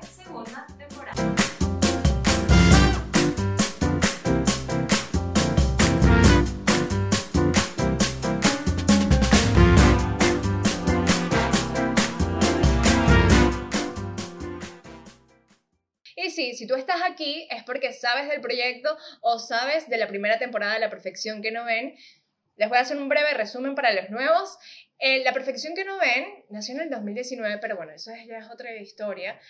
segunda temporada. Y sí, si tú estás aquí es porque sabes del proyecto o sabes de la primera temporada de La Perfección que no ven. Les voy a hacer un breve resumen para los nuevos. Eh, la Perfección que no ven nació en el 2019, pero bueno, eso ya es otra historia.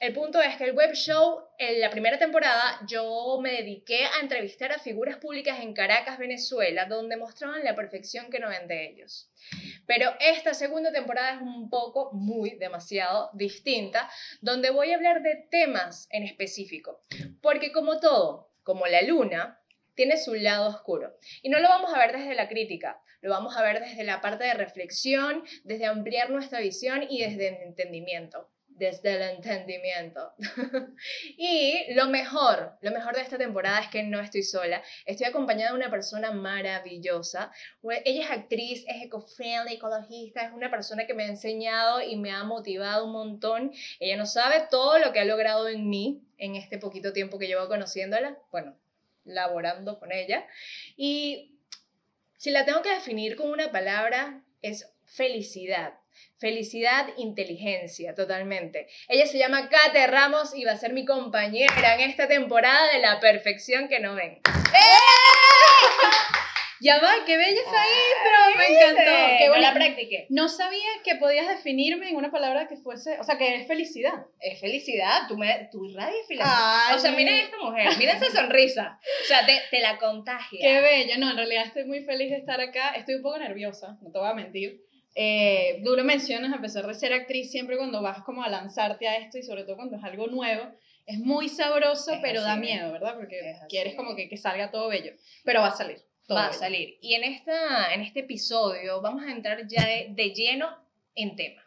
El punto es que el web show, en la primera temporada, yo me dediqué a entrevistar a figuras públicas en Caracas, Venezuela, donde mostraban la perfección que no ven de ellos. Pero esta segunda temporada es un poco, muy, demasiado distinta, donde voy a hablar de temas en específico. Porque como todo, como la luna, tiene su lado oscuro. Y no lo vamos a ver desde la crítica, lo vamos a ver desde la parte de reflexión, desde ampliar nuestra visión y desde el entendimiento desde el entendimiento. y lo mejor, lo mejor de esta temporada es que no estoy sola, estoy acompañada de una persona maravillosa. Ella es actriz, es eco-friendly, ecologista, es una persona que me ha enseñado y me ha motivado un montón. Ella no sabe todo lo que ha logrado en mí en este poquito tiempo que llevo conociéndola, bueno, laborando con ella. Y si la tengo que definir con una palabra, es felicidad Felicidad, inteligencia, totalmente. Ella se llama Kate Ramos y va a ser mi compañera en esta temporada de La Perfección que no ven. ¡Eh! Ya va, qué bella esa intro, me encantó. Qué buena la practiqué. No sabía que podías definirme en una palabra que fuese, o sea, que es felicidad. Es felicidad, tú, me, tú irradias felicidad. O sea, mira esta mujer, mira esa sonrisa. O sea, te, te la contagia. Qué bella, no, en realidad estoy muy feliz de estar acá. Estoy un poco nerviosa, no te voy a mentir. Eh, tú lo mencionas, a pesar de ser actriz, siempre cuando vas como a lanzarte a esto y sobre todo cuando es algo nuevo, es muy sabroso, pero da miedo, ¿verdad? Porque quieres como que, que, salga todo bello, pero va a salir. va a salir. Y en, esta, en este episodio vamos a entrar ya de, lleno en tema.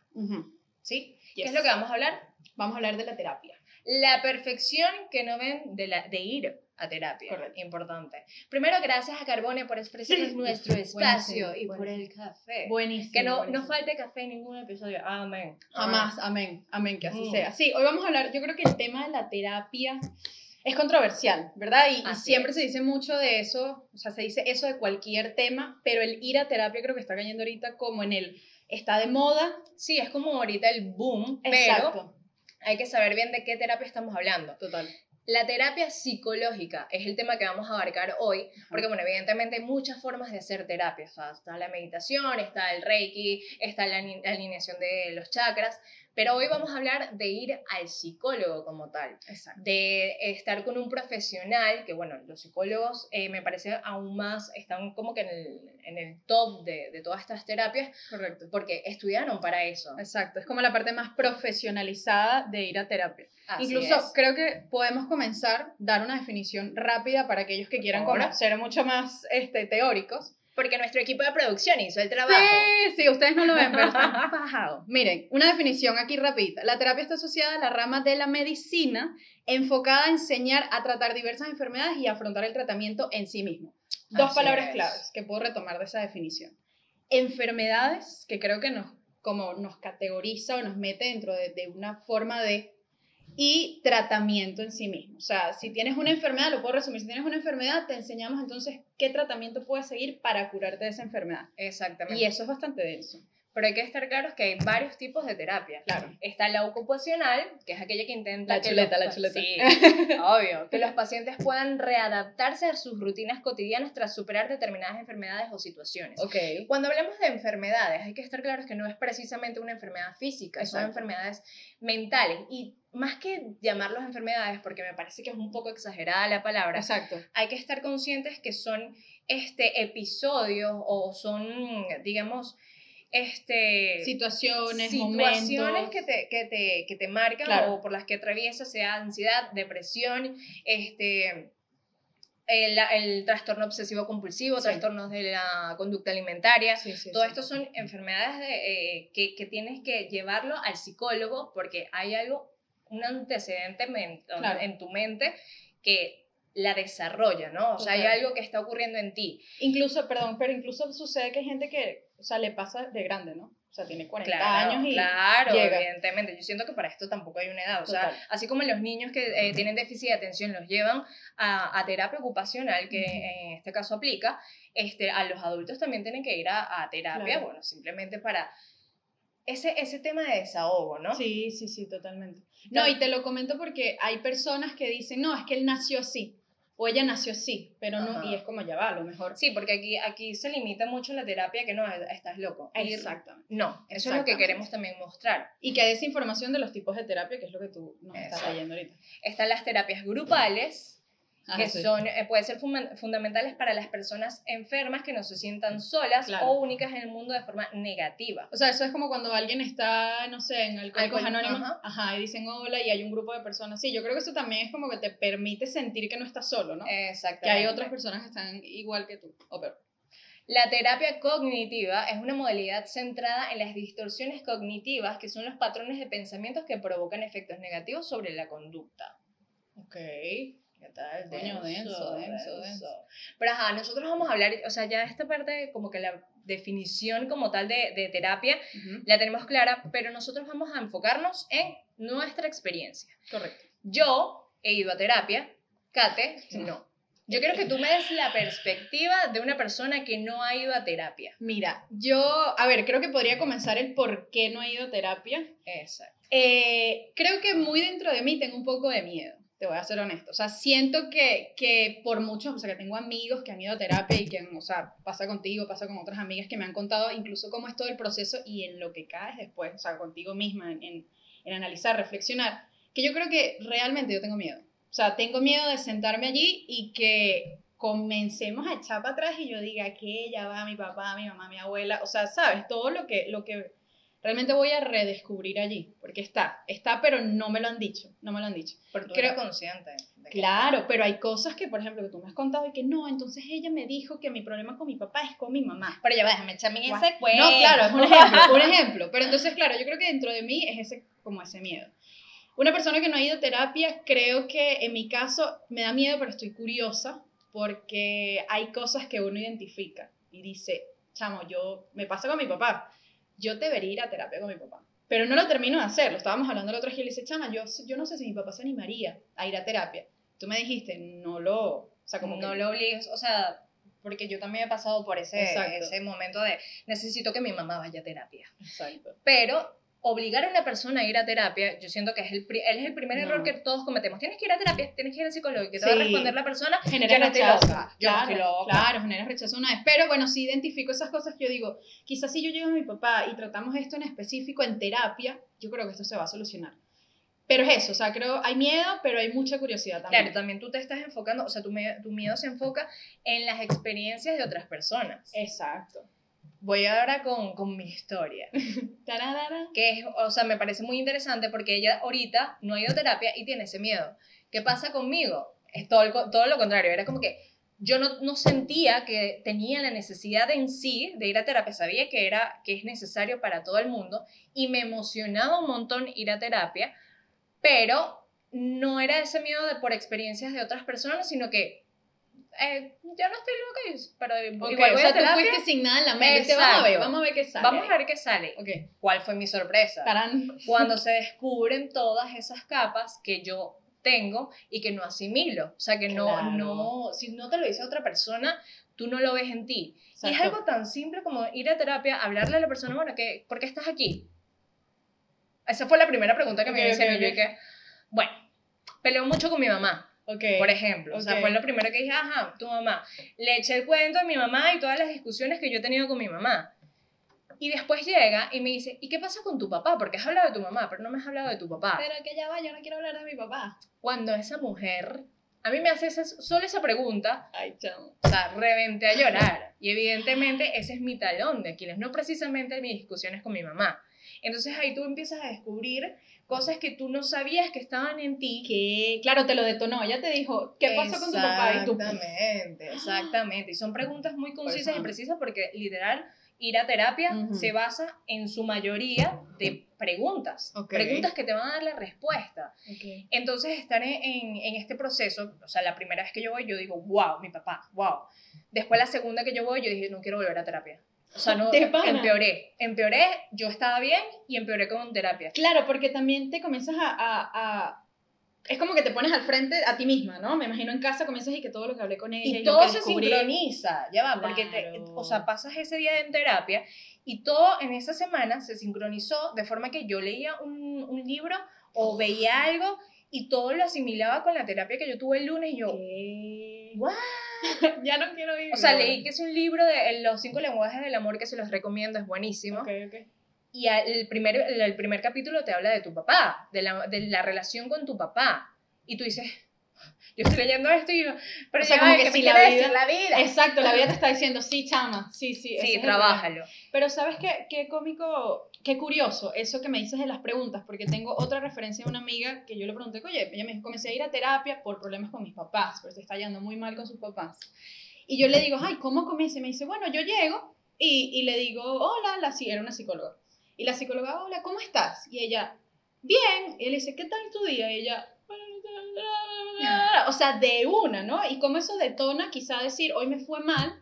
¿Sí? ¿Qué es lo que vamos a hablar? Vamos a hablar de la terapia. La perfección que no ven de, la, de ir a terapia. Correcto. Importante. Primero, gracias a Carbone por ofrecernos nuestro espacio y por el café. Buenísimo. Que no, no falte café en ningún episodio. Amén. Jamás, amén. Amén, que así mm. sea. Sí, hoy vamos a hablar, yo creo que el tema de la terapia es controversial, ¿verdad? Y, siempre se dice mucho de eso, o sea, se dice eso de cualquier tema, pero el ir a terapia creo que está cayendo ahorita como en el, está de moda. Sí, es como ahorita el boom, Exacto. pero hay que saber bien de qué terapia estamos hablando. Total. La terapia psicológica es el tema que vamos a abarcar hoy, porque, bueno, evidentemente hay muchas formas de hacer terapia. está la meditación, está el reiki, está la alineación de los chakras, pero hoy vamos a hablar de ir al psicólogo como tal, de estar con un profesional, que bueno, los psicólogos eh, me parece aún más, están como que en el, en el top de, de, todas estas terapias, Correcto. porque estudiaron para eso. Exacto, es como la parte más profesionalizada de ir a terapia. Incluso creo que podemos comenzar, dar una definición rápida para aquellos que quieran conocer mucho más este, teóricos porque nuestro equipo de producción hizo el trabajo. Sí, sí, ustedes no lo ven, pero están bajados. Miren, una definición aquí rapidita. La terapia está asociada a la rama de la medicina enfocada a enseñar a tratar diversas enfermedades y afrontar el tratamiento en sí mismo. Dos palabras claves que puedo retomar de esa definición. Enfermedades, que creo que nos, como nos categoriza o nos mete dentro de, de una forma de y tratamiento en sí mismo. O sea, si tienes una enfermedad, lo puedo resumir, si tienes una enfermedad, te enseñamos entonces qué tratamiento puedes seguir para curarte de esa enfermedad. Exactamente. Y eso es bastante denso. Pero hay que estar claros que hay varios tipos de terapia. Claro. Está la ocupacional, que es aquella que intenta... La chuleta, la chuleta. Sí, obvio. Que los pacientes puedan readaptarse a sus rutinas cotidianas tras superar determinadas enfermedades o situaciones. Ok. Cuando hablamos de enfermedades, hay que estar claros que no es precisamente una enfermedad física, son enfermedades mentales. Y más que llamarlos enfermedades, porque me parece que es un poco exagerada la palabra, Exacto. hay que estar conscientes que son este, episodios o son, digamos, este, situaciones, situaciones que te, que te, que te marcan o por las que atraviesas, sea ansiedad, depresión, este, el, el trastorno obsesivo compulsivo, trastornos de la conducta alimentaria. todo esto son enfermedades de, eh, que, que, tienes que llevarlo al psicólogo porque hay algo, un antecedente en tu mente que la desarrolla, ¿no? O sea, hay Total. algo que está ocurriendo en ti. Incluso, perdón, pero incluso sucede que hay gente que, o sea, le pasa de grande, ¿no? O sea, tiene 40 Claro, años y claro, llega. evidentemente. Yo siento que para esto tampoco hay una edad. O sea, Total. así como los niños que eh, tienen déficit de atención los llevan a, a terapia ocupacional, que en este caso aplica, este, a los adultos también tienen que ir a, a terapia, Claro. bueno, simplemente para ese, ese tema de desahogo, ¿no? Sí, sí, sí, totalmente. No, y te lo comento porque hay personas que dicen, no, es que él nació así, o ella nació así, pero no, Ajá. y es como ya va, a lo mejor. Sí, porque aquí, aquí se limita mucho la terapia que no, estás loco. Exactamente. No, eso es lo que queremos también mostrar. Y que hay desinformación de los tipos de terapia, que es lo que tú nos estás Exacto. leyendo ahorita. Están las terapias grupales, Ah, que sí. son, eh, pueden ser funda- fundamentales para las personas enfermas que no se sientan solas Claro. o únicas en el mundo de forma negativa. O sea, eso es como cuando alguien está, no sé, en Alcohólicos Anónimos, ajá. ajá. y dicen hola y hay un grupo de personas. Sí, yo creo que eso también es como que te permite sentir que no estás solo, ¿no? Que Exactamente. hay otras personas que están igual que tú, o peor. La terapia cognitiva es una modalidad centrada en las distorsiones cognitivas, que son los patrones de pensamientos que provocan efectos negativos sobre la conducta. Ok. ¿Qué tal? Coño, denso, denso, denso. Pero ajá, nosotros vamos a hablar, o sea, ya esta parte, como que la definición como tal de, de terapia, la tenemos clara, pero nosotros vamos a enfocarnos en nuestra experiencia. Correcto. Yo he ido a terapia, Kate, No. no. Yo quiero que tú me des la perspectiva de una persona que no ha ido a terapia. Mira, yo, a ver, creo que podría comenzar el por qué no he ido a terapia. Exacto. Eh, creo que muy dentro de mí tengo un poco de miedo, te voy a ser honesto. O sea, siento que, que por muchos, o sea, que tengo amigos que han ido a terapia y que, o sea, pasa contigo, pasa con otras amigas que me han contado incluso cómo es todo el proceso y en lo que caes después, o sea, contigo misma, en, en, analizar, reflexionar, que yo creo que realmente yo tengo miedo. O sea, tengo miedo de sentarme allí y que comencemos a echar para atrás y yo diga que ya va mi papá, mi mamá, mi abuela, o sea, sabes, todo lo que, lo que realmente voy a redescubrir allí, porque está, está, pero no me lo han dicho, no me lo han dicho. Porque Creo- consciente. de que- Claro, pero hay cosas que, por ejemplo, que tú me has contado y que no, entonces ella me dijo que mi problema con mi papá es con mi mamá. Pero ya va, déjame echarme en ese cuento. No, claro, es un ejemplo, un ejemplo. Pero entonces, claro, yo creo que dentro de mí es ese, como ese miedo. Una persona que no ha ido a terapia, creo que en mi caso me da miedo, pero estoy curiosa porque hay cosas que uno identifica y dice, chamo, yo, me pasa con mi papá, yo debería ir a terapia con mi papá. Pero no lo termino de hacer, lo estábamos hablando el otro día y le dice, chama, yo, yo no sé si mi papá se animaría a ir a terapia. Tú me dijiste, no lo, o sea, como no que- lo obligues, o sea, porque yo también he pasado por ese, Exacto. ese momento de necesito que mi mamá vaya a terapia. Exacto. Pero obligar a una persona a ir a terapia, yo siento que es el, pri- es el primer No. error que todos cometemos. Tienes que ir a terapia, tienes que ir al psicólogo y que te va a Sí. responder la persona. genera yo estoy rechazo. loca, yo no claro, loca. claro, genera rechazo una vez. Pero bueno, si identifico esas cosas que yo digo, quizás si yo llego a mi papá y tratamos esto en específico en terapia, yo creo que esto se va a solucionar. Pero es eso, o sea, creo, hay miedo, pero hay mucha curiosidad también. Claro, también tú te estás enfocando, o sea, tu, tu miedo se enfoca en las experiencias de otras personas. Exacto. Voy ahora con, con mi historia. Que es, o sea, me parece muy interesante porque ella ahorita no ha ido a terapia y tiene ese miedo. ¿Qué pasa conmigo? Es todo, el todo lo contrario, era como que yo no, no sentía que tenía la necesidad en sí de ir a terapia, sabía que, era, que es necesario para todo el mundo y me emocionaba un montón ir a terapia, pero no era ese miedo de, por experiencias de otras personas, sino que eh, ya no estoy loca, y- pero Ok, igual o voy sea, a terapia, tú fuiste sin nada en la mente. Viste, Vamos a ver, Exacto. vamos a ver qué sale. vamos a ver qué sale. Ok. ¿Cuál fue mi sorpresa? Tarán. cuando se descubren todas esas capas que yo tengo y que no asimilo. O sea, que no, Claro. no, si no te lo dice otra persona, tú no lo ves en ti. Y es Exacto. algo tan simple como ir a terapia, hablarle a la persona, bueno, ¿qué, ¿por qué estás aquí? Esa fue la primera pregunta que Ok, me hicieron. ok, y yo ok. dije, bueno, peleo mucho con mi mamá, Ok. por ejemplo. O sea, fue lo primero que dije, ajá, tu mamá. Le eché el cuento a mi mamá y todas las discusiones que yo he tenido con mi mamá. Y después llega y me dice, ¿y qué pasa con tu papá? Porque has hablado de tu mamá, pero no me has hablado de tu papá. Pero que ya va, yo no quiero hablar de mi papá. Cuando esa mujer, a mí me hace esa- solo esa pregunta, Ay, chamo. o sea, reventé a llorar. Y evidentemente ese es mi talón de Aquiles, no precisamente mis discusiones con mi mamá. Entonces ahí tú empiezas a descubrir cosas que tú no sabías que estaban en ti. Que, claro, te lo detonó. Ella te dijo, ¿qué pasó con tu papá? Y tú, Exactamente, exactamente. Y son preguntas muy concisas y precisas porque literal ir a terapia Ujú. se basa en su mayoría de preguntas, Ok. preguntas que te van a dar la respuesta. Entonces, estar en, en- en este proceso, o sea, la primera vez que yo voy, yo digo, wow, mi papá, wow. Después, la segunda que yo voy, yo dije, no quiero volver a terapia. O sea, no, empeoré. Empeoré, yo estaba bien y empeoré con terapia. Claro, porque también te comienzas a, a- a- Es como que te pones al frente a ti misma, ¿no? Me imagino en casa comienzas y que todo lo que hablé con ella Y lo todo que se descubrí- sincroniza, ya va, porque te- Claro. o sea, pasas ese día en terapia y todo en esa semana se sincronizó de forma que yo leía un, un libro o veía algo y todo lo asimilaba con la terapia que yo tuve el lunes y yo, ¿Qué? What? ya no quiero ir. o sea, leí que es un libro de los cinco lenguajes del amor que se los recomiendo, es buenísimo. Ok, ok. Y el primer, el primer capítulo te habla de tu papá, de la, de la relación con tu papá. Y tú dices, yo estoy leyendo esto y yo, pero O sea, ya como va, que ¿qué si la vida- decir la vida? Exacto, la vida te está diciendo, sí, chama, sí, sí. Sí, trabájalo. Pero sabes qué, qué cómico, qué curioso eso que me dices de las preguntas, porque tengo otra referencia de una amiga que yo le pregunté, oye, ella me dijo, comencé a ir a terapia por problemas con mis papás, pero se está yendo muy mal con sus papás. Y yo le digo, ay, ¿cómo comienza? Y me dice, bueno, yo llego y, y le digo, hola, la, sí, era una psicóloga. Y la psicóloga, hola, ¿cómo estás? Y ella, bien. Y él dice, ¿qué tal tu día? Y ella, o sea, de una, ¿no? Y como eso detona quizá decir, hoy me fue mal,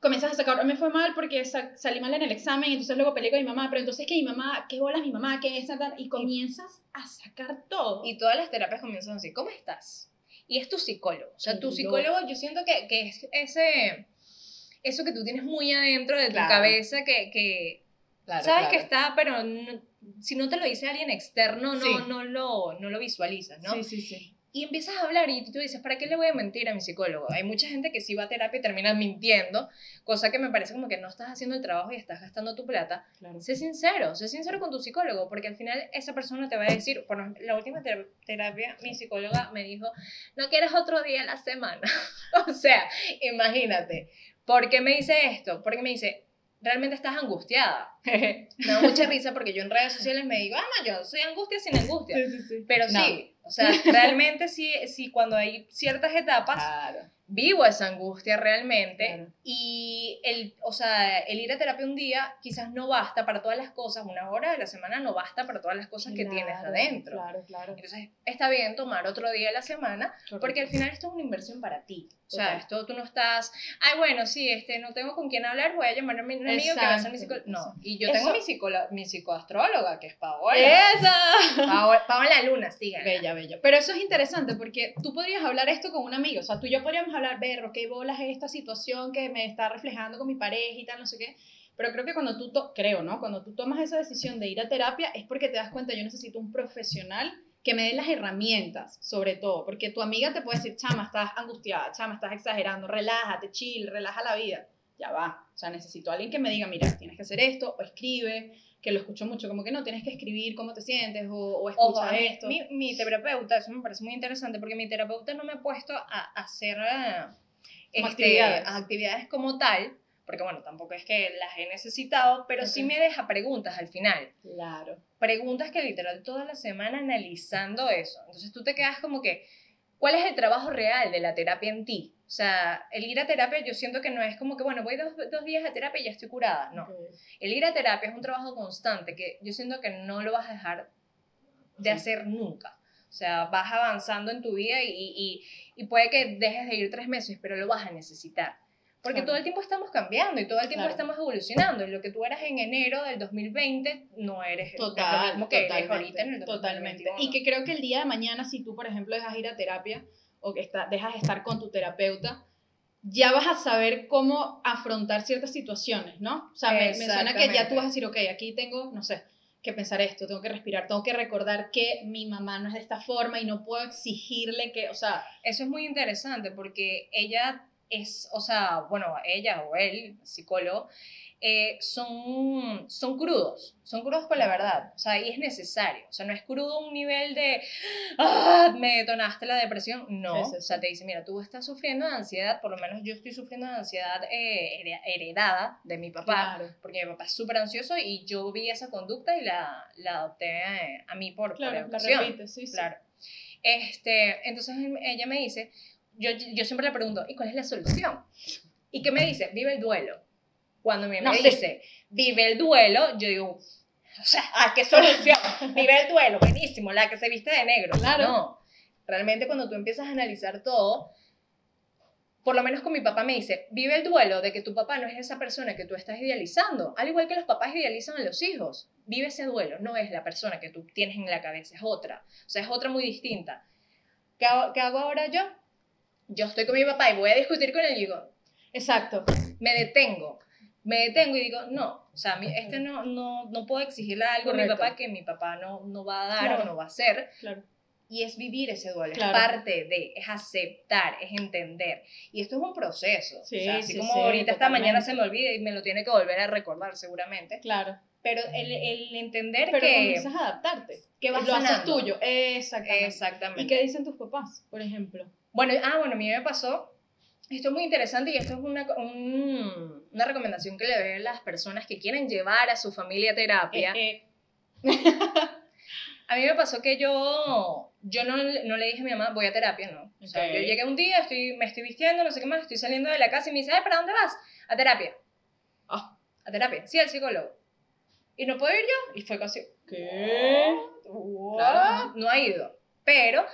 comienzas a sacar, hoy me fue mal porque sa- salí mal en el examen, entonces luego peleé con mi mamá, pero entonces que mi mamá, qué bolas mi mamá, qué es, y comienzas a sacar todo. Y todas las terapias comienzan así, ¿cómo estás? Y es tu psicólogo. O sea, tu psicólogo yo siento que, que es ese, eso que tú tienes muy adentro de tu Claro. cabeza que, que Claro, sabes claro. que está, pero no- si no te lo dice alguien externo, no, Sí. no, lo, no lo visualizas, ¿no? Sí, sí, sí. Y empiezas a hablar y tú dices, ¿para qué le voy a mentir a mi psicólogo? Hay mucha gente que sí va a terapia y termina mintiendo, cosa que me parece como que no estás haciendo el trabajo y estás gastando tu plata. Claro. Sé sincero, sé sincero con tu psicólogo, porque al final esa persona te va a decir, por la última ter- terapia, mi psicóloga me dijo, no quieres otro día a la semana. o sea, imagínate, ¿por qué me dice esto? Porque me dice, realmente estás angustiada. me da mucha risa porque yo en redes sociales me digo, ah, no, yo soy angustia sin angustia. Sí, sí, sí. Pero No. sí, o sea, realmente sí, sí, cuando hay ciertas etapas, Claro. Vivo esa angustia realmente Claro. y el, o sea, el ir a terapia un día quizás no basta para todas las cosas, una hora de la semana no basta para todas las cosas que tienes adentro. Claro, claro. Entonces, está bien tomar otro día a la semana porque al final esto es una inversión para ti. O sea, Total. esto tú no estás, ay, bueno, sí, este, no tengo con quién hablar, voy a llamar a mi amigo que va a ser mi Exacto, psicólogo. No, y yo tengo Eso- mi, psicóloga, mi psicoastróloga, que es Paola. ¡Esa! Paola, Paola Luna, síganla. Bella, bella. Pero eso es interesante porque tú podrías hablar esto con un amigo. O sea, tú y yo podríamos hablar, berro, qué bolas es esta situación que me está reflejando con mi pareja y tal, no sé qué. Pero creo que cuando tú, creo, ¿no? Cuando tú tomas esa decisión de ir a terapia es porque te das cuenta, yo necesito un profesional que me dé las herramientas, sobre todo. Porque tu amiga te puede decir, chama, estás angustiada, chama, estás exagerando, relájate, chill, relaja la vida. Ya va. O sea, necesito a alguien que me diga, mira, tienes que hacer esto, o escribe, que lo escucho mucho, como que no, tienes que escribir cómo te sientes, o, o Ojo, escucha mí- esto. Mi, mi terapeuta, eso me parece muy interesante porque mi terapeuta no me ha puesto a, hacer eh, Como este, actividades. actividades como tal, porque bueno, tampoco es que las he necesitado, pero sí me deja preguntas al final. Claro. Preguntas que literal toda la semana analizando eso. Entonces tú te quedas como que, ¿cuál es el trabajo real de la terapia en ti? O sea, el ir a terapia yo siento que no es como que, bueno, voy dos, dos días a terapia y ya estoy curada. No. El ir a terapia es un trabajo constante que yo siento que no lo vas a dejar de Sí. hacer nunca. O sea, vas avanzando en tu vida y, y, y puede que dejes de ir tres meses, pero lo vas a necesitar. Porque Claro. todo el tiempo estamos cambiando y todo el tiempo Claro. estamos evolucionando. Y lo que tú eras en enero del 2020 no eres es lo Total, mismo que eres totalmente, ahorita en el totalmente. 2021. Y que creo que el día de mañana, si tú, por ejemplo, dejas ir a terapia o que está, dejas de estar con tu terapeuta, ya vas a saber cómo afrontar ciertas situaciones, ¿no? O sea, me, me suena que ya tú vas a decir, ok, aquí tengo, no sé, que pensar esto, tengo que respirar, tengo que recordar que mi mamá no es de esta forma y no puedo exigirle que, o sea, Eso es muy interesante porque ella es, o sea, bueno, ella o él, psicólogo, eh, son, son crudos, son crudos con la verdad, o sea, y es necesario, o sea, no es crudo a un nivel de, ah, me detonaste la depresión, no, o sea, te dice, mira, tú estás sufriendo de ansiedad, por lo menos yo estoy sufriendo de ansiedad eh, here- heredada de mi papá, claro, porque mi papá es súper ansioso y yo vi esa conducta y la, la adopté eh, a mí por, por claro, la educación. repites, sí, sí. Claro. Este, entonces ella me dice, yo, yo siempre le pregunto, ¿y cuál es la solución? ¿Y qué me dice? Vive el duelo. Cuando mi No me sé. dice, vive el duelo, yo digo, o sea, ¿a qué solución? vive el duelo, buenísimo, la que se viste de negro. Claro. No, realmente cuando tú empiezas a analizar todo, por lo menos con mi papá me dice, vive el duelo de que tu papá no es esa persona que tú estás idealizando, al igual que los papás idealizan a los hijos. Vive ese duelo, no es la persona que tú tienes en la cabeza, es otra. O sea, es otra muy distinta. ¿Qué hago, qué hago ahora yo? Yo estoy con mi papá y voy a discutir con él y digo, Exacto. me detengo. Me detengo y digo, no, o sea, este no, no, no puedo exigirle algo a mi papá que mi papá no, no va a dar Claro. o no va a hacer. Claro. Y es vivir ese duelo, Claro. es parte de, es aceptar, es entender. Y esto es un proceso. Sí, o sea, así sí, como sí, ahorita esta mañana se me olvida y me lo tiene que volver a recordar seguramente. Claro. Pero el, el entender Pero que, comienzas a adaptarte. que vas Lo haces sanando. tuyo. Exactamente. Exactamente. ¿Y qué dicen tus papás, por ejemplo? Bueno, ah, bueno, a mí me pasó, esto es muy interesante y esto es una, un- una recomendación que le doy a las personas que quieren llevar a su familia a terapia. Eh, eh, A mí me pasó que yo, yo no, no le dije a mi mamá, voy a terapia, no. O sea, Ok. yo llegué un día, estoy, me estoy vistiendo, no sé qué más, estoy saliendo de la casa y me dice, "Ay, ¿para dónde vas? A terapia. Ah. A terapia, sí, al psicólogo. Y no puedo ir yo. Y fue casi, ¿Qué? Claro, no ha ido. Pero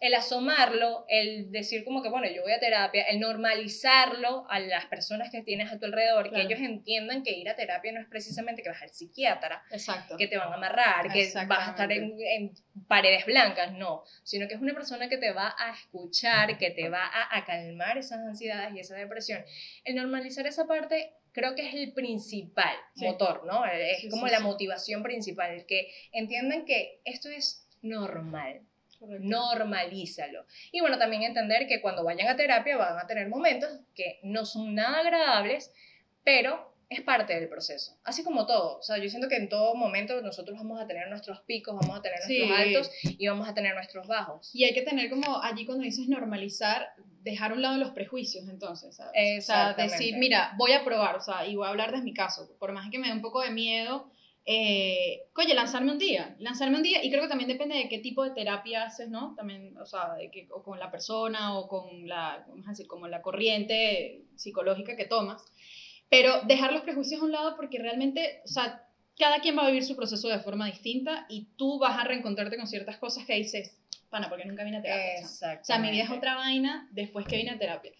el asomarlo, el decir como que, bueno, yo voy a terapia, el normalizarlo a las personas que tienes a tu alrededor, Claro. que ellos entiendan que ir a terapia no es precisamente que vas al psiquiatra, Exacto. que te van a amarrar, que vas a estar en, en paredes blancas, no, sino que es una persona que te va a escuchar, que te va a, a calmar esas ansiedades y esa depresión. El normalizar esa parte creo que es el principal Sí. motor, ¿no? Es Sí, como sí, la motivación principal, que entiendan que esto es normal, Correcto. normalízalo. Y bueno, también entender que cuando vayan a terapia van a tener momentos que no son nada agradables, pero es parte del proceso. Así como todo. O sea, yo siento que en todo momento nosotros vamos a tener nuestros picos, vamos a tener Sí. nuestros altos y vamos a tener nuestros bajos. Y hay que tener como allí cuando dices normalizar, dejar a un lado los prejuicios entonces, ¿sabes? O sea, decir, mira, voy a probar, o sea, y voy a hablar de mi caso, por más que me dé un poco de miedo, eh, oye, lanzarme un día, lanzarme un día, y creo que también depende de qué tipo de terapia haces, ¿no? También, o sea, de que, o con la persona, o con la, vamos a decir, como la corriente psicológica que tomas, pero dejar los prejuicios a un lado porque realmente, o sea, cada quien va a vivir su proceso de forma distinta y tú vas a reencontrarte con ciertas cosas que dices, pana, porque nunca vine a terapia. chamo?". Exacto. O sea, mi vida es otra vaina después que vine a terapia.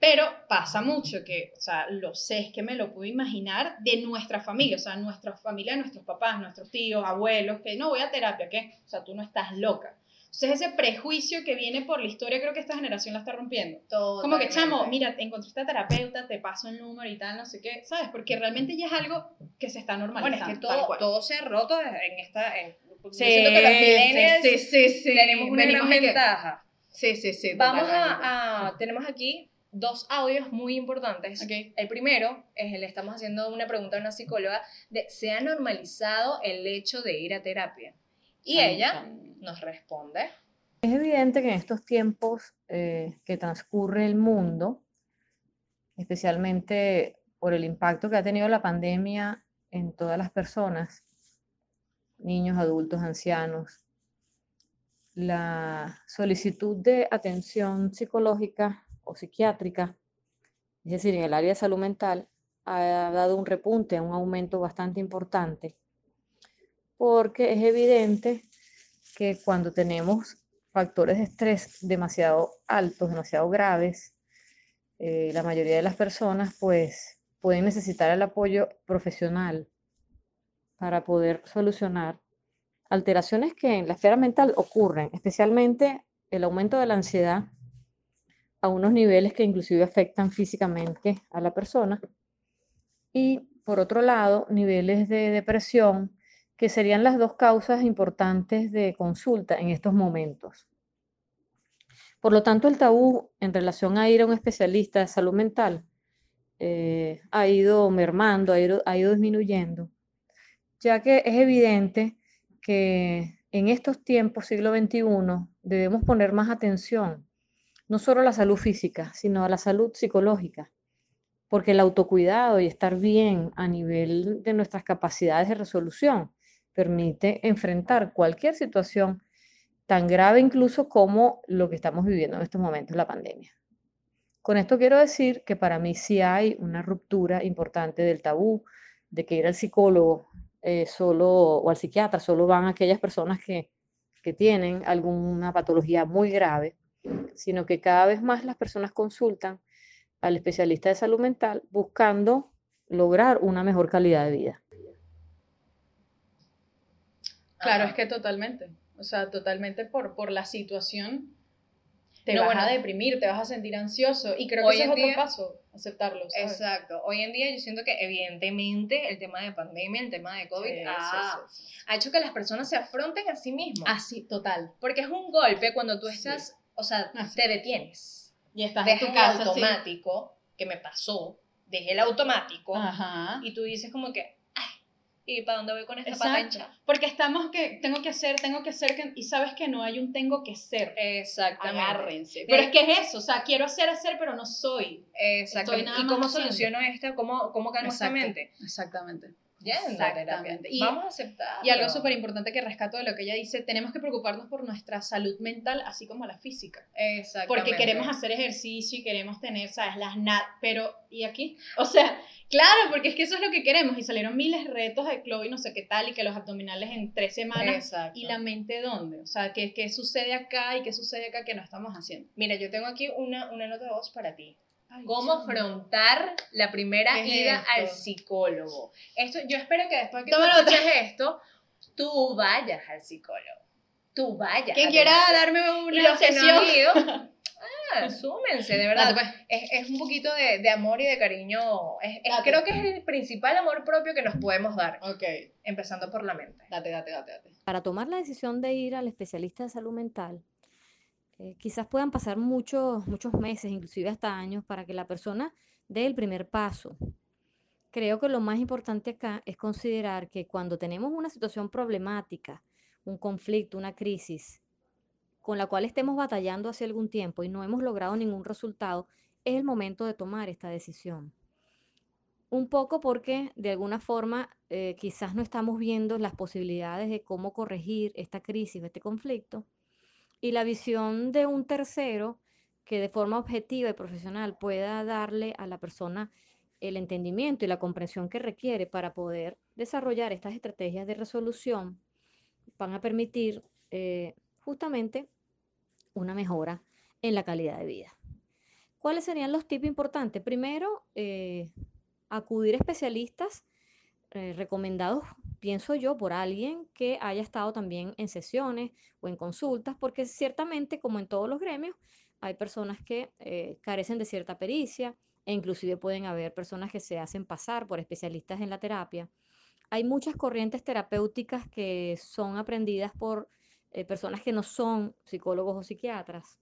Pero pasa mucho que, o sea, lo sé, es que me lo puedo imaginar de nuestra familia, o sea, nuestra familia, nuestros papás, nuestros tíos, abuelos, que no voy a terapia, ¿qué? O sea, tú no estás loca. Entonces, ese prejuicio que viene por la historia, creo que esta generación la está rompiendo. Como que, chamo, mira, encontré esta terapeuta, te paso el número y tal, no sé qué, ¿sabes? Porque realmente ya es algo que se está Bueno, normalizando. es que todo, todo se ha roto en esta... En, Sí, siento que los millennials sí, sí, sí. tenemos una Venimos gran de que- ventaja. Sí, sí, sí. Vamos totalmente. a, a- Tenemos aquí dos audios muy importantes. Ok. El primero es, le estamos haciendo una pregunta a una psicóloga de, ¿se ha normalizado el hecho de ir a terapia? Y Chan, ella chan. nos responde. Es evidente que en estos tiempos eh, que transcurre el mundo, especialmente por el impacto que ha tenido la pandemia en todas las personas, niños, adultos, ancianos, la solicitud de atención psicológica psiquiátrica, es decir, en el área de salud mental, ha dado un repunte, un aumento bastante importante, porque es evidente que cuando tenemos factores de estrés demasiado altos, demasiado graves, eh, la mayoría de las personas pues pueden necesitar el apoyo profesional para poder solucionar alteraciones que en la esfera mental ocurren, especialmente el aumento de la ansiedad a unos niveles que inclusive afectan físicamente a la persona y por otro lado niveles de depresión que serían las dos causas importantes de consulta en estos momentos. Por lo tanto, el tabú en relación a ir a un especialista de salud mental eh, ha ido mermando, ha ido, ha ido disminuyendo, ya que es evidente que en estos tiempos, siglo XXI, debemos poner más atención, no solo a la salud física, sino a la salud psicológica, porque el autocuidado y estar bien a nivel de nuestras capacidades de resolución permite enfrentar cualquier situación tan grave incluso como lo que estamos viviendo en estos momentos, la pandemia. Con esto quiero decir que para mí sí hay una ruptura importante del tabú de que ir al psicólogo eh, solo o al psiquiatra solo van aquellas personas que, que tienen alguna patología muy grave, sino que cada vez más las personas consultan al especialista de salud mental buscando lograr una mejor calidad de vida. Claro, es que totalmente. O sea, totalmente por, por la situación te No, vas bueno. a deprimir, te vas a sentir ansioso. Y creo Hoy que ese es otro día- paso, aceptarlo. ¿sabes? Exacto. Hoy en día yo siento que evidentemente el tema de pandemia, el tema de COVID Sí, ha, sí, sí. ha hecho que las personas se afronten a sí mismos. Así, total. Porque es un golpe cuando tú Sí. estás, o sea, Así. te detienes. Y estás Dejas en tu casa. el sí. automático, que me pasó, dejé el automático Ajá. y tú dices como que, ay, ¿y para dónde voy con esta Exacto. hinchada? Porque estamos que tengo que hacer, tengo que hacer, que- y sabes que no hay un tengo que ser. Exactamente. Agárrense. Pero es que es eso, o sea, quiero hacer, hacer, pero no soy. Exactamente. ¿Y cómo haciendo. soluciono esta? ¿Cómo, cómo calmo esta Exacto. mente? Exactamente. Yendo a terapia. Exactamente. Y- Vamos a aceptar. Y algo súper importante que rescato de lo que ella dice, tenemos que preocuparnos por nuestra salud mental, así como la física. Exactamente. Porque queremos hacer ejercicio y queremos tener, ¿sabes? Las nat, pero ¿y aquí? O sea, claro, porque es que eso es lo que queremos. Y salieron miles de retos de Chloe, no sé qué tal, y que los abdominales en tres semanas. Exacto. ¿Y la mente dónde? O sea, ¿qué, ¿qué sucede acá y qué sucede acá que no estamos haciendo? Mira, yo tengo aquí una, una nota de voz para ti. Ay, ¿Cómo afrontar la primera ¿Qué es ida esto? al psicólogo? Esto, yo espero que después que Toma tú esto, tú vayas al psicólogo. Tú vayas. Quien a quiera darme una los que no sesión. ido, ah, súmense, de verdad. Pues. Es, es un poquito de, de amor y de cariño. Es, es- creo que es el principal amor propio que nos podemos dar, Ok, empezando por la mente. date, date, date, date. Para tomar la decisión de ir al especialista de salud mental, eh, quizás puedan pasar muchos, muchos meses, inclusive hasta años, para que la persona dé el primer paso. Creo que lo más importante acá es considerar que cuando tenemos una situación problemática, un conflicto, una crisis, con la cual estemos batallando hace algún tiempo y no hemos logrado ningún resultado, es el momento de tomar esta decisión. Un poco porque de alguna forma eh, quizás no estamos viendo las posibilidades de cómo corregir esta crisis este conflicto y la visión de un tercero que de forma objetiva y profesional pueda darle a la persona el entendimiento y la comprensión que requiere para poder desarrollar estas estrategias de resolución van a permitir eh, justamente una mejora en la calidad de vida. ¿Cuáles serían los tips importantes? Primero, eh, acudir a especialistas eh, recomendados, pienso yo, por alguien que haya estado también en sesiones o en consultas, porque ciertamente, como en todos los gremios, hay personas que eh, carecen de cierta pericia e inclusive pueden haber personas que se hacen pasar por especialistas en la terapia. Hay muchas corrientes terapéuticas que son aprendidas por eh, personas que no son psicólogos o psiquiatras.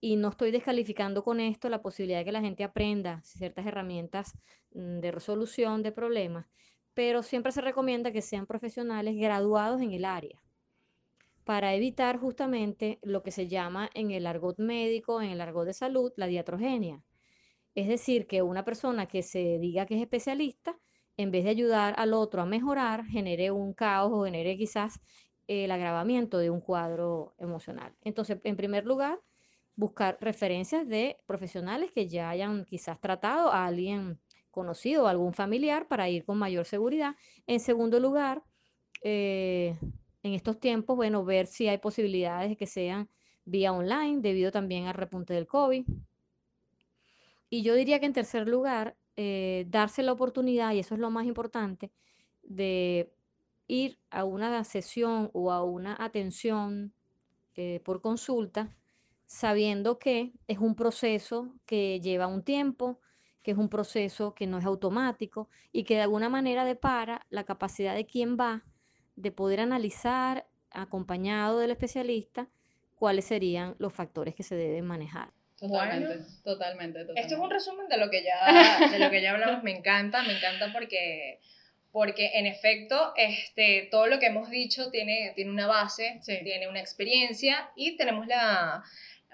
Y no estoy descalificando con esto la posibilidad de que la gente aprenda ciertas herramientas mm, de resolución de problemas, pero siempre se recomienda que sean profesionales graduados en el área para evitar justamente lo que se llama en el argot médico, en el argot de salud, la diatrogenia. Es decir, que una persona que se diga que es especialista, en vez de ayudar al otro a mejorar, genere un caos o genere quizás el agravamiento de un cuadro emocional. Entonces, en primer lugar, buscar referencias de profesionales que ya hayan quizás tratado a alguien conocido o algún familiar para ir con mayor seguridad. En segundo lugar, eh, en estos tiempos, bueno, ver si hay posibilidades de que sean vía online, debido también al repunte del COVID. Y yo diría que en tercer lugar, eh, darse la oportunidad, y eso es lo más importante, de ir a una sesión o a una atención eh, por consulta, sabiendo que es un proceso que lleva un tiempo, que es un proceso que no es automático y que de alguna manera depara la capacidad de quien va de poder analizar, acompañado del especialista, cuáles serían los factores que se deben manejar. Totalmente, Bueno. totalmente, totalmente. Esto es un resumen de lo que ya, de lo que ya hablamos. Me encanta, me encanta porque, porque en efecto, este, todo lo que hemos dicho tiene, tiene una base, Sí. tiene una experiencia y tenemos la,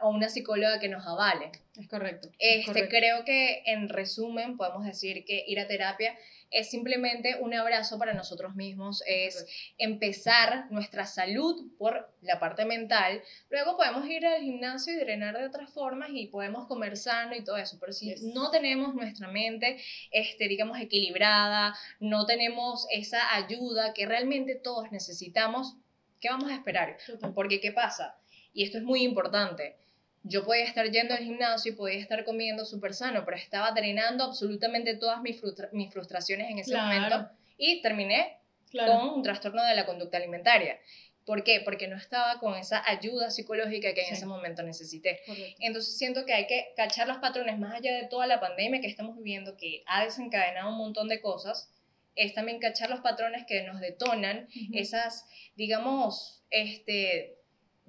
o una psicóloga que nos avale. Es correcto. es Este, correcto. creo que en resumen podemos decir que ir a terapia es simplemente un abrazo para nosotros mismos, es empezar nuestra salud por la parte mental, luego podemos ir al gimnasio y drenar de otras formas y podemos comer sano y todo eso, pero si Yes. no tenemos nuestra mente, este, digamos, equilibrada, no tenemos esa ayuda que realmente todos necesitamos, ¿qué vamos a esperar? Porque, ¿qué pasa? Y esto es muy importante. Yo podía estar yendo al gimnasio y podía estar comiendo súper sano, pero estaba drenando absolutamente todas mis, frustra- mis frustraciones en ese Claro. momento y terminé Claro. con un trastorno de la conducta alimentaria. ¿Por qué? Porque no estaba con esa ayuda psicológica que en Sí. ese momento necesité. Correcto. Entonces siento que hay que cachar los patrones más allá de toda la pandemia que estamos viviendo, que ha desencadenado un montón de cosas, es también cachar los patrones que nos detonan esas, digamos, este,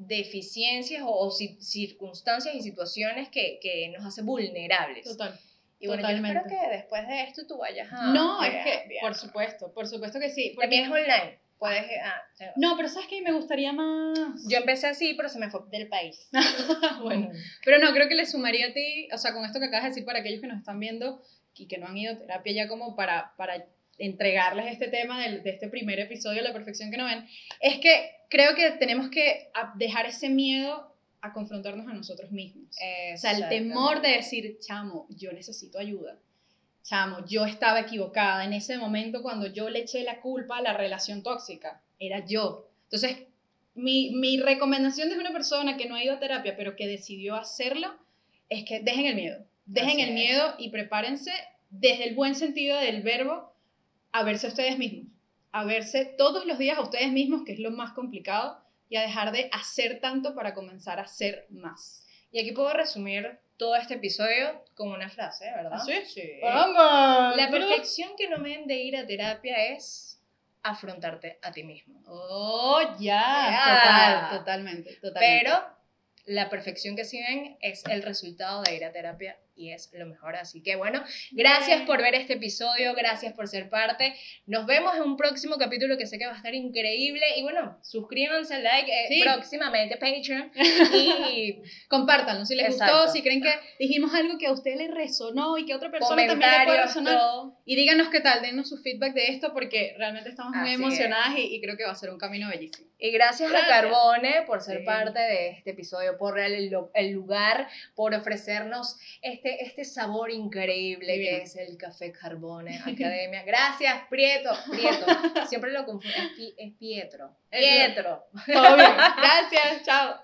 deficiencias o, o ci- circunstancias y situaciones que, que nos hacen vulnerables. Total. y bueno, yo espero totalmente. que después de esto tú vayas a... No, es que, terapia. por supuesto, por supuesto que sí. porque- También es online. Puedes... ah, No, pero ¿sabes qué? Me gustaría más... Yo empecé así, pero se me fue del país. bueno, pero no, creo que le sumaría a ti, o sea, con esto que acabas de decir para aquellos que nos están viendo y que no han ido a terapia ya como para, para entregarles este tema del- de, este primer episodio de La Perfección que no ven, es que creo que tenemos que dejar ese miedo a confrontarnos a nosotros mismos. O sea, el temor de decir, chamo, yo necesito ayuda. Chamo, yo estaba equivocada en ese momento cuando yo le eché la culpa a la relación tóxica. Era yo. Entonces, mi, mi recomendación desde una persona que no ha ido a terapia, pero que decidió hacerlo, es que dejen el miedo. Dejen Así el es. miedo y prepárense desde el buen sentido del verbo a verse a ustedes mismos. A verse todos los días a ustedes mismos, que es lo más complicado, y a dejar de hacer tanto para comenzar a hacer más. Y aquí puedo resumir todo este episodio con una frase, ¿verdad? ¿Ah, sí? Sí. ¡Vamos! La perfección que no ven de ir a terapia es afrontarte a ti mismo. Oh, ya. Ya. Total, totalmente, totalmente. Pero la perfección que sí ven es el resultado de ir a terapia y es lo mejor. Así que bueno, gracias por ver este episodio, gracias por ser parte. Nos vemos en un próximo capítulo que sé que va a estar increíble. Y bueno, suscríbanse, like, eh, Sí. próximamente Patreon. Y Compártanlo si les Exacto. gustó, si creen que dijimos algo que a usted le resonó y que a otra persona también le puede resonar. todo. Y díganos qué tal, denos su feedback de esto porque realmente estamos muy Así emocionadas y, y creo que va a ser un camino bellísimo. Y gracias, Gracias. a Carbone por ser Sí. parte de este episodio, por el, el lugar, por ofrecernos este, este sabor increíble Divino. que es el Café Carbone Academia. Gracias, Prieto, Prieto. Siempre lo confundo. Es, es Pietro. Pietro. Todo bien. Gracias, chao.